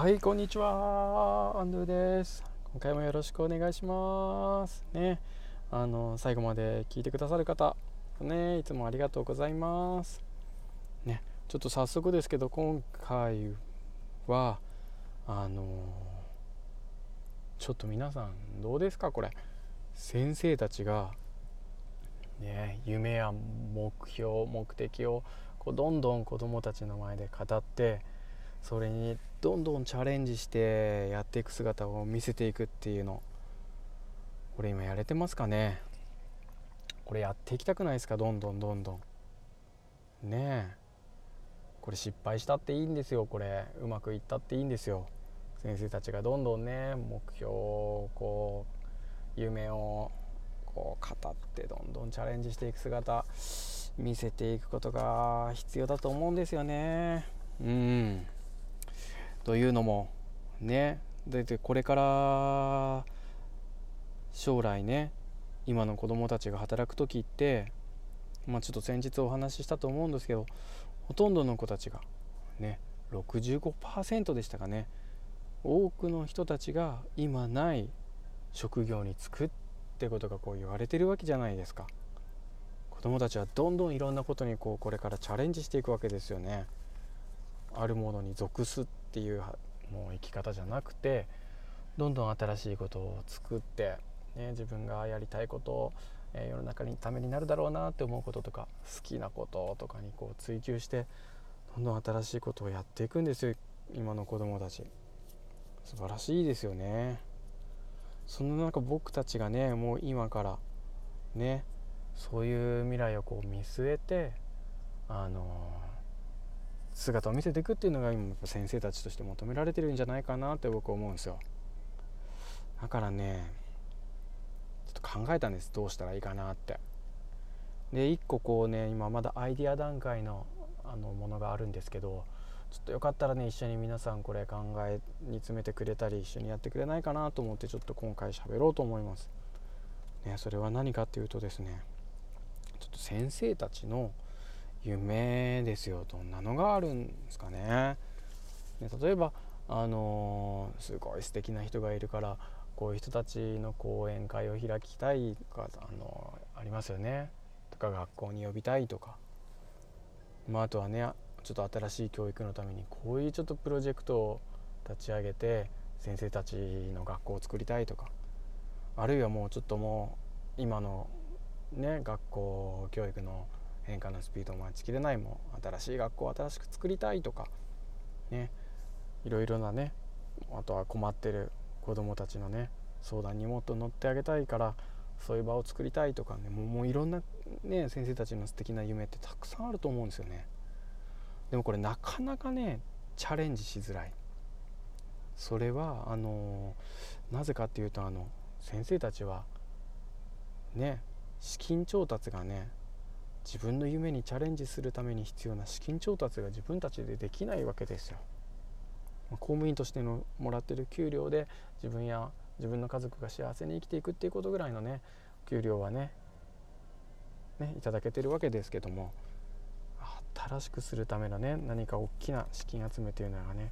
はいこんにちは。アンドゥです。今回もよろしくお願いします。ね。あの最後まで聞いてくださる方ねいつもありがとうございます。ねちょっと早速ですけど今回はあのちょっと皆さんどうですか？これ。先生たちがね夢や目標目的をこうどんどん子どもたちの前で語ってそれにどんどんチャレンジしてやっていく姿を見せていくっていうのこれ今やれてますかね？これやっていきたくないですか？どんどんどんどん。ねえ。これ失敗したっていいんですよ。これうまくいったっていいんですよ。先生たちがどんどんね目標をこう夢をこう語ってどんどんチャレンジしていく姿見せていくことが必要だと思うんですよね。うん。というのもねでこれから将来ね今の子どもたちが働く時ってまあちょっと先日お話ししたと思うんですけどほとんどの子たちがね65%でしたかね多くの人たちが今ない職業に就くってことがこう言われてるわけじゃないですか。子供たちはどんどんいろんなことにこうこれからチャレンジしていくわけですよね。あるものに属すっっていうもう生き方じゃなくてどんどん新しいことを作って、ね、自分がやりたいことを、えー、世の中にためになるだろうなって思うこととか好きなこととかにこう追求してどんどん新しいことをやっていくんですよ今の子供たち。素晴らしいですよね。その中僕たちがねもう今からねそういう未来をこう見据えてあの姿を見せていくっていうのが今先生たちとして求められてるんじゃないかなって僕思うんですよ。だからねちょっと考えたんです。どうしたらいいかなって。で一個こうね今まだアイディア段階のあのものがあるんですけどちょっとよかったらね一緒に皆さんこれ考えに詰めてくれたり一緒にやってくれないかなと思ってちょっと今回喋ろうと思います。ね、それは何かっていうとですねちょっと先生たちの夢ですよどんなのがあるんですかね。ね例えばあのー、すごい素敵な人がいるからこういう人たちの講演会を開きたいとか、あのー、ありますよね。とか学校に呼びたいとか、まあ、あとはねちょっと新しい教育のためにこういうちょっとプロジェクトを立ち上げて先生たちの学校を作りたいとかあるいはもうちょっともう今のね学校教育の変化のスピードを待ちきれないも新しい学校を新しく作りたいとかねいろいろなねあとは困ってる子どもたちのね相談にもっと乗ってあげたいからそういう場を作りたいとかねもうもういろんな、ね、先生たちの素敵な夢ってたくさんあると思うんですよね。でもこれなかなかねチャレンジしづらい。それはあのなぜかっていうとあの先生たちはね資金調達がね自分の夢にチャレンジするために必要な資金調達が自分たちでできないわけですよ。公務員としてのもらってる給料で自分や自分の家族が幸せに生きていくっていうことぐらいのね給料はねねいただけてるわけですけども新しくするためのね何か大きな資金集めというのがね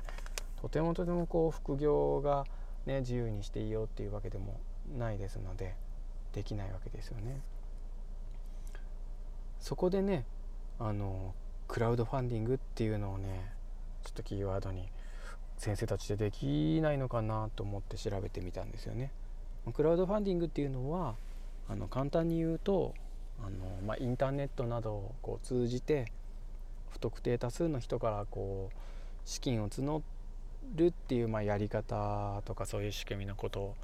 とてもとてもこう副業がね自由にしていいよっていうわけでもないですのでできないわけですよね。そこでねあのクラウドファンディングっていうのをねちょっとキーワードに先生たちでできないのかなと思って調べてみたんですよね。クラウドファンディングっていうのはあの簡単に言うとあの、まあ、インターネットなどをこう通じて不特定多数の人からこう資金を募るっていうまあやり方とかそういう仕組みのことを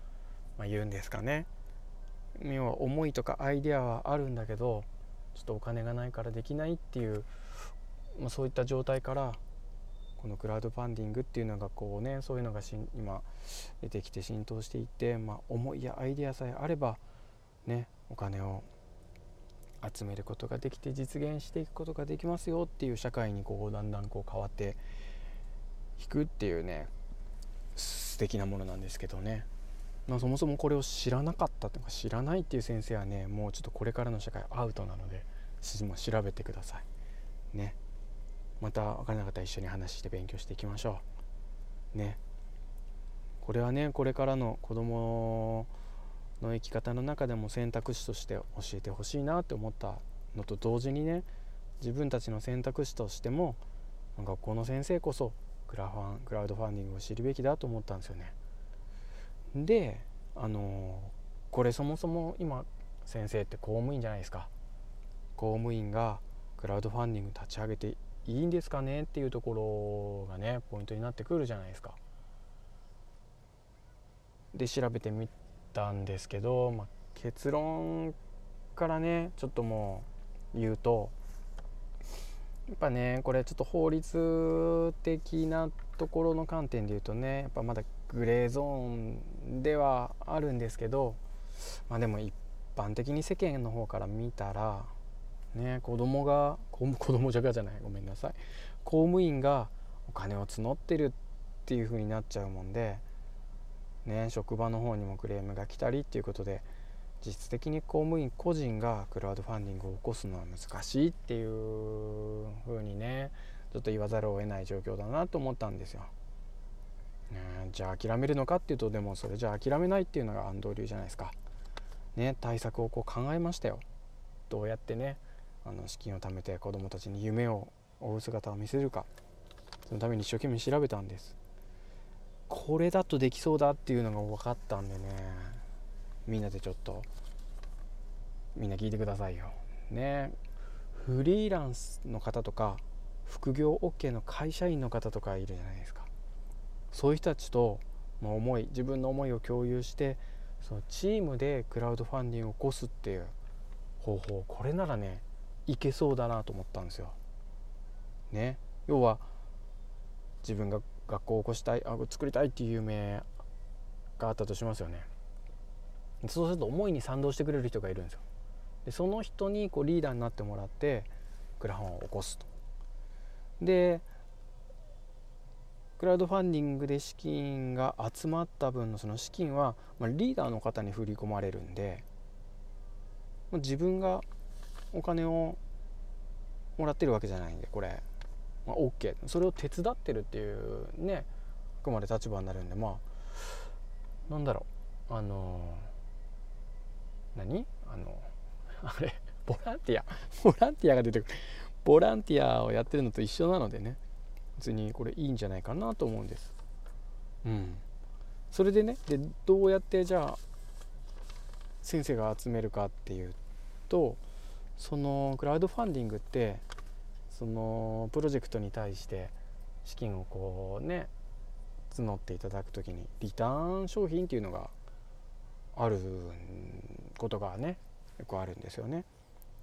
まあ言うんですかね。要は思いとかアイデアはあるんだけどちょっとお金がないからできないっていう、まあ、そういった状態からこのクラウドファンディングっていうのがこうねそういうのがし今出てきて浸透していって、まあ、思いやアイデアさえあればねお金を集めることができて実現していくことができますよっていう社会にこうだんだんこう変わっていくっていうね素敵なものなんですけどね。まあ、そもそもこれを知らなかったとか知らないっていう先生はねもうちょっとこれからの社会アウトなのでも調べてください。ね。また分からなかったら一緒に話して勉強していきましょう。ね。これはねこれからの子供の生き方の中でも選択肢として教えてほしいなって思ったのと同時にね自分たちの選択肢としても学校の先生こそクラファンクラウドファンディングを知るべきだと思ったんですよね。であのこれそもそも今先生って公務員じゃないですか。公務員がクラウドファンディング立ち上げていいんですかねっていうところがねポイントになってくるじゃないですか。で調べてみたんですけど、まあ、結論からねちょっともう言うとやっぱねこれちょっと法律的なところの観点で言うとねやっぱまだグレーゾーンではあるんですけどまあでも一般的に世間の方から見たらね子供が子供じゃがじゃないごめんなさい公務員がお金を募ってるっていう風になっちゃうもんでね職場の方にもクレームが来たりっていうことで実質的に公務員個人がクラウドファンディングを起こすのは難しいっていう風にねちょっと言わざるを得ない状況だなと思ったんですよ。ね、じゃあ諦めるのかっていうとでもそれじゃあ諦めないっていうのが安藤流じゃないですか。ね対策をこう考えましたよ。どうやってねあの資金を貯めて子どもたちに夢を追う姿を見せるかそのために一生懸命調べたんです。これだとできそうだっていうのが分かったんでねみんなでちょっとみんな聞いてくださいよ。ねフリーランスの方とか副業 OK の会社員の方とかいるじゃないですか。そういう人たちと、まあ、思い自分の思いを共有してそのチームでクラウドファンディングを起こすっていう方法これならねいけそうだなと思ったんですよ。ね要は自分が学校を起こしたいあ作りたいっていう夢があったとしますよね。そうすると思いに賛同してくれる人がいるんですよでその人にこうリーダーになってもらってクラファンを起こすとでクラウドファンディングで資金が集まった分のその資金は、まあ、リーダーの方に振り込まれるんでま自分がお金をもらってるわけじゃないんでこれ、まあ、OK それを手伝ってるっていうねあくまで立場になるんでまあなんだろう。あのー何？あの あれボランティア。ボランティアが出てくる。ボランティアをやってるのと一緒なのでね。別にこれいいんじゃないかなと思うんですうんそれでねでどうやってじゃあ先生が集めるかっていうとそのクラウドファンディングってそのプロジェクトに対して資金をこうね募っていただく時にリターン商品っていうのがあることがねよくあるんですよね。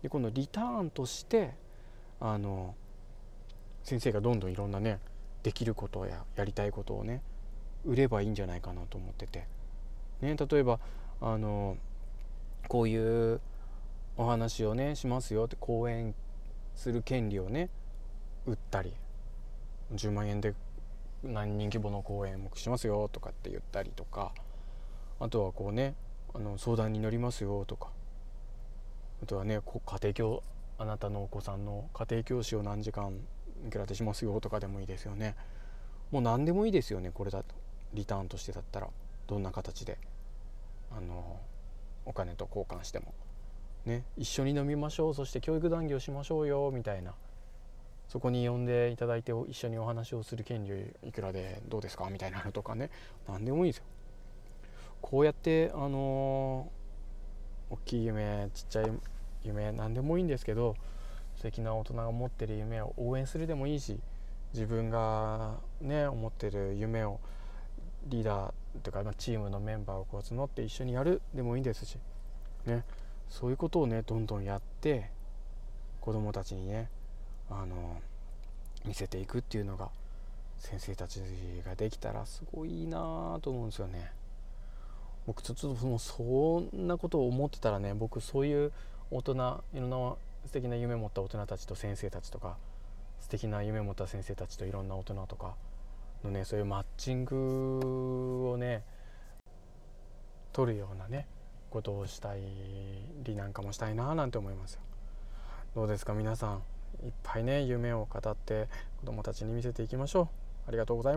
でこのリターンとしてあの先生がどんどんいろんなねできることややりたいことをね売ればいいんじゃないかなと思ってて、ね、例えばあのこういうお話をねしますよって講演する権利をね売ったり10万円で何人規模の講演もしますよとかって言ったりとかあとはこうねあの相談に乗りますよとかあとはね家庭教あなたのお子さんの家庭教師を何時間いくらでしますよとかでもいいですよね。もう何でもいいですよねこれだと。リターンとしてだったら。どんな形で。あのお金と交換しても。ね。一緒に飲みましょう。そして教育談義をしましょうよみたいな。そこに呼んでいただいて一緒にお話をする権利いくらでどうですかみたいなのとかね。何でもいいですよ。こうやってあのー、大きい夢ちっちゃい夢何でもいいんですけど素敵な大人が持ってる夢を応援するでもいいし自分がね思ってる夢をリーダーというか、ま、チームのメンバーをこう募って一緒にやるでもいいですし、ね、そういうことをねどんどんやって子どもたちにねあの見せていくっていうのが先生たちができたらすごいいいなと思うんですよね。僕ちょっともうそんなことを思ってたらね僕そういう大人いろんな素敵な夢を持った大人たちと先生たちとか素敵な夢を持った先生たちといろんな大人とかのねそういうマッチングをね取るようなねことをしたりなんかもしたいななんて思いますよ。どうですか？皆さんいっぱいね夢を語って子どもたちに見せていきましょう。ありがとうございます。